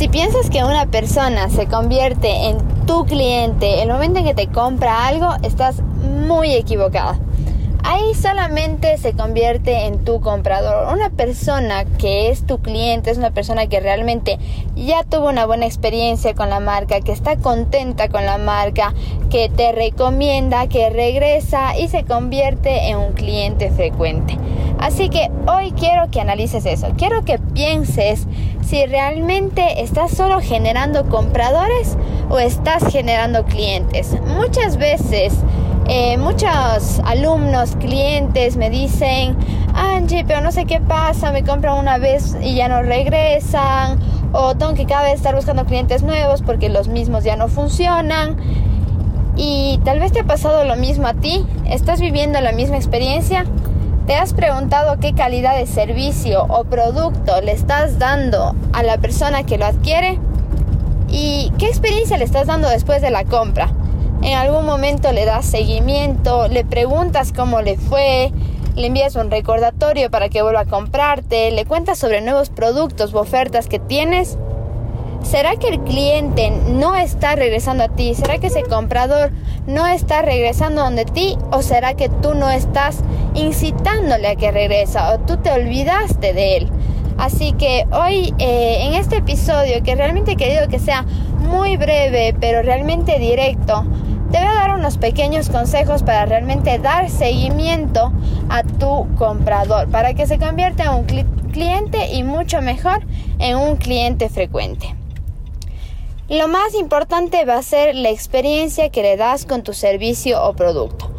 Si piensas que una persona se convierte en tu cliente el momento en que te compra algo, estás muy equivocada. Ahí solamente se convierte en tu comprador. Una persona que es tu cliente es una persona que realmente ya tuvo una buena experiencia con la marca, que está contenta con la marca, que te recomienda, que regresa y se convierte en un cliente frecuente. Así que hoy quiero que analices eso, quiero que pienses si realmente estás solo generando compradores o estás generando clientes. Muchas veces eh, muchos alumnos, clientes me dicen, Angie, pero no sé qué pasa, me compran una vez y ya no regresan, o tengo que cada vez estar buscando clientes nuevos porque los mismos ya no funcionan. Y tal vez te ha pasado lo mismo a ti, estás viviendo la misma experiencia. ¿Te has preguntado qué calidad de servicio o producto le estás dando a la persona que lo adquiere? ¿Y qué experiencia le estás dando después de la compra? En algún momento le das seguimiento, le preguntas cómo le fue, le envías un recordatorio para que vuelva a comprarte, le cuentas sobre nuevos productos u ofertas que tienes. ¿Será que el cliente no está regresando a ti? ¿Será que ese comprador no está regresando donde ti? ¿O será que tú no estás incitándole a que regresa o tú te olvidaste de él? Así que hoy eh, en este episodio que realmente he querido que sea muy breve pero realmente directo, te voy a dar unos pequeños consejos para realmente dar seguimiento a tu comprador, para que se convierta en un cliente y mucho mejor en un cliente frecuente. Lo más importante va a ser la experiencia que le das con tu servicio o producto.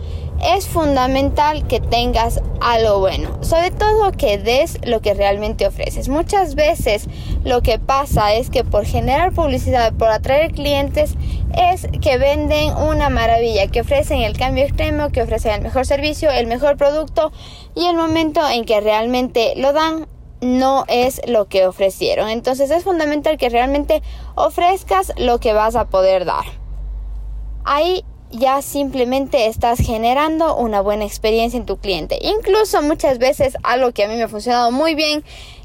Es fundamental que tengas algo bueno, sobre todo que des lo que realmente ofreces. Muchas veces lo que pasa es que por generar publicidad, por atraer clientes, es que venden una maravilla, que ofrecen el cambio extremo, que ofrecen el mejor servicio, el mejor producto y el momento en que realmente lo dan no es lo que ofrecieron. Entonces es fundamental que realmente ofrezcas lo que vas a poder dar. Ahí ya simplemente estás generando una buena experiencia en tu cliente. Incluso muchas veces algo que a mí me ha funcionado muy bien,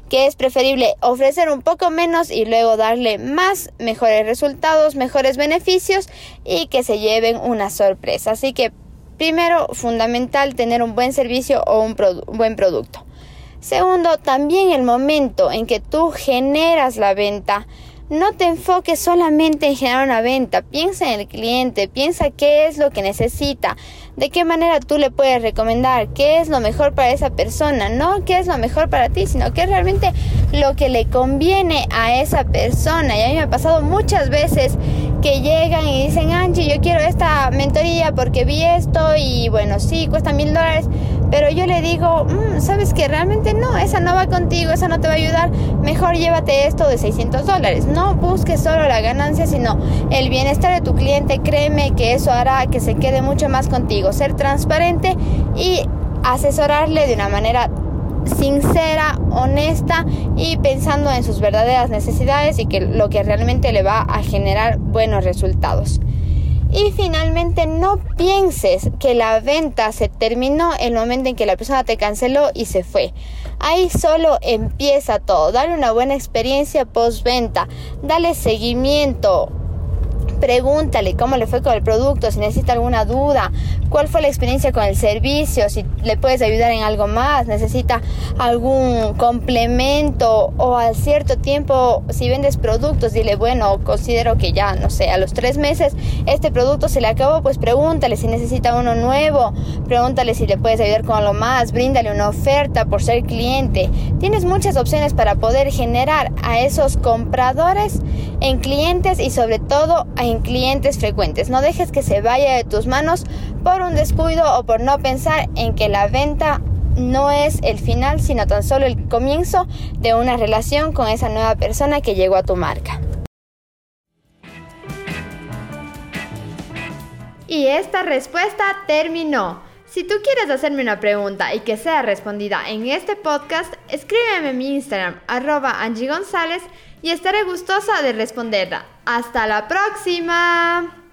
que es preferible ofrecer un poco menos y luego darle más mejores resultados, mejores beneficios y que se lleven una sorpresa. Así que primero, fundamental tener un buen servicio o un, buen producto. Segundo, también el momento en que tú generas la venta. No te enfoques solamente en generar una venta, piensa en el cliente, piensa qué es lo que necesita, de qué manera tú le puedes recomendar, qué es lo mejor para esa persona, no qué es lo mejor para ti, sino qué es realmente lo que le conviene a esa persona. Y a mí me ha pasado muchas veces que llegan y dicen, Angie, yo quiero esta mentoría porque vi esto y bueno, sí, cuesta mil dólares, pero yo le digo, mm, sabes que realmente no, esa no va contigo, esa no te va a ayudar, mejor llévate esto de 600 dólares. No busques solo la ganancia, sino el bienestar de tu cliente. Créeme que eso hará que se quede mucho más contigo. Ser transparente y asesorarle de una manera sincera, honesta y pensando en sus verdaderas necesidades y que lo que realmente le va a generar buenos resultados. Y finalmente no pienses que la venta se terminó el momento en que la persona te canceló y se fue. Ahí solo empieza todo. Dale una buena experiencia postventa. Dale seguimiento pregúntale cómo le fue con el producto, si necesita alguna duda, cuál fue la experiencia con el servicio, si le puedes ayudar en algo más, necesita algún complemento o al cierto tiempo si vendes productos, dile, bueno, considero que ya, no sé, a los tres meses este producto se le acabó, pues pregúntale si necesita uno nuevo, pregúntale si le puedes ayudar con algo más, bríndale una oferta por ser cliente. Tienes muchas opciones para poder generar a esos compradores en clientes y sobre todo en clientes frecuentes. No dejes que se vaya de tus manos por un descuido o por no pensar en que la venta no es el final, sino tan solo el comienzo de una relación con esa nueva persona que llegó a tu marca. Y esta respuesta terminó. Si tú quieres hacerme una pregunta y que sea respondida en este podcast, escríbeme en mi Instagram, arroba Angie González, y estaré gustosa de responderla. ¡Hasta la próxima!